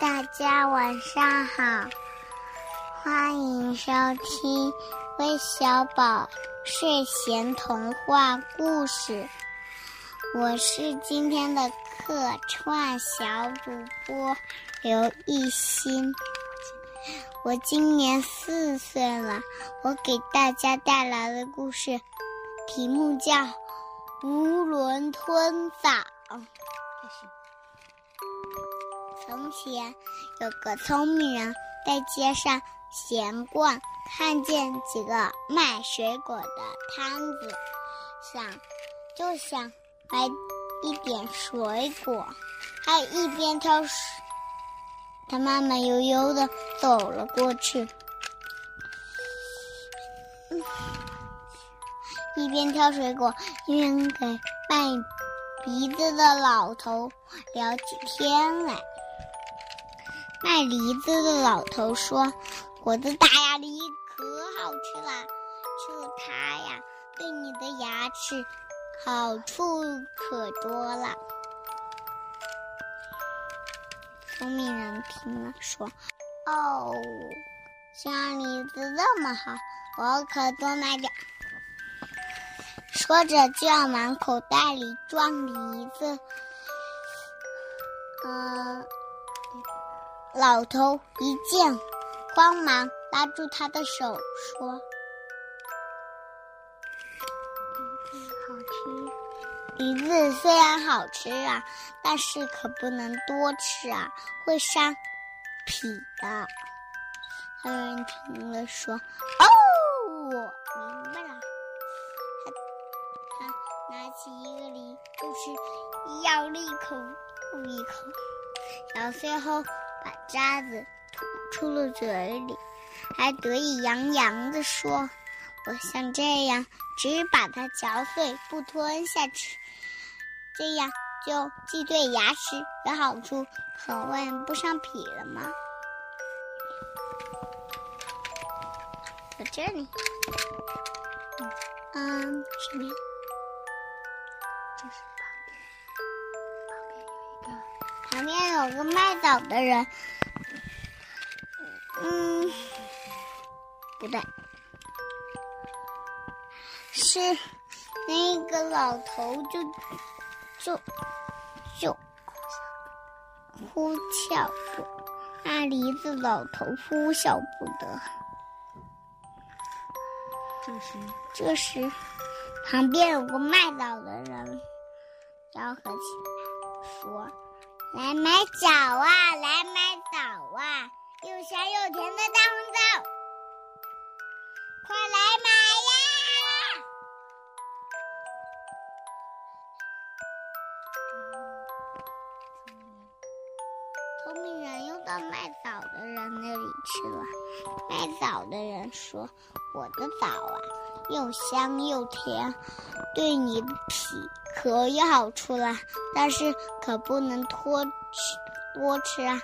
大家晚上好，欢迎收听微小宝睡前童话故事。我是今天的客串小主播刘艺兴，我今年四岁了。我给大家带来的故事题目叫《囫囵吞枣》。从前有个聪明人，在街上闲逛，看见几个卖水果的摊子，想就想买一点水果。他一边挑水，他慢慢悠悠的走了过去，一边挑水果，一边给卖鼻子的老头聊起天来。卖梨子的老头说：“我的大鸭梨可好吃了，吃了它呀，对你的牙齿好处可多了。”聪明人听了说：“哦，像梨子这么好，我可多买点。”说着就要往口袋里装梨子。嗯。老头一见，慌忙拉住他的手说：“好吃，梨子虽然好吃啊，但是可不能多吃啊，会伤脾的。”还有人听了说：“哦，我明白了。”他拿起一个梨就是，咬了一口又一口，然后最后。把渣子吐出了嘴里，还得意洋洋地说：“我像这样，只把它嚼碎不吞下去，这样就既对牙齿有好处，可问不伤脾了吗？”在这里，嗯，什么？这是。旁边有个卖枣的人，嗯，不对，是那个老头就就就呼啸不，那梨子老头呼啸不得。这时，这时，旁边有个卖枣的人吆喝起来说。来买枣啊！来买枣啊！又香又甜的大红枣，快来买呀！聪明人又到卖枣的人那里去了。卖枣的人说：“我的枣啊，又香又甜，对你脾。”可有好处啦，但是可不能多吃多吃啊，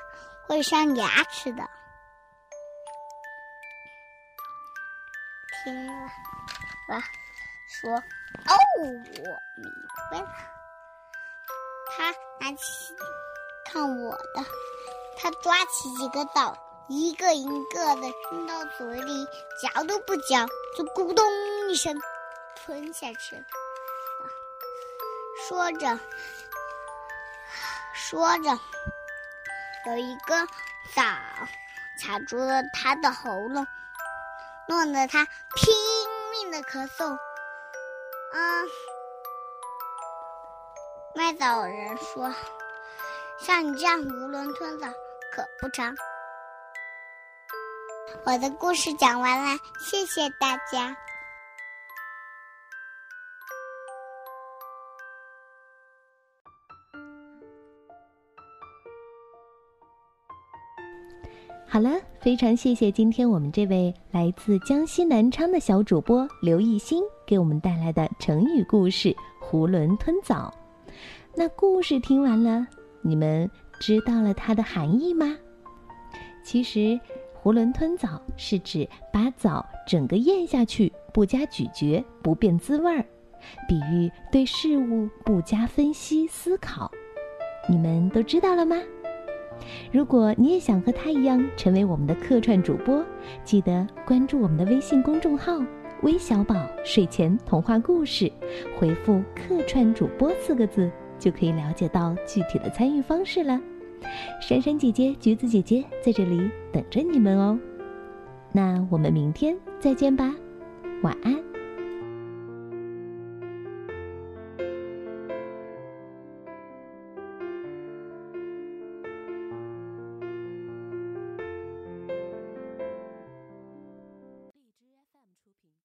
会伤牙齿的。听了，说：“哦，我明白了。”他拿起看我的，他抓起几个枣，一个一个的扔到嘴里，嚼都不嚼，就咕咚一声吞下去了。说着，说着，有一个枣卡住了他的喉咙，弄得他拼命的咳嗽。啊，卖枣人说：“像你这样囫囵吞枣可不成。”我的故事讲完了，谢谢大家。好了，非常谢谢今天我们这位来自江西南昌的小主播刘艺兴给我们带来的成语故事《囫囵吞枣》。那故事听完了，你们知道了它的含义吗？其实，囫囵吞枣是指把枣整个咽下去，不加咀嚼，不变滋味儿，比喻对事物不加分析思考。你们都知道了吗？如果你也想和他一样成为我们的客串主播，记得关注我们的微信公众号“微小宝睡前童话故事”，回复“客串主播”四个字，就可以了解到具体的参与方式了。珊珊姐姐、橘子姐姐在这里等着你们哦。那我们明天再见吧，晚安。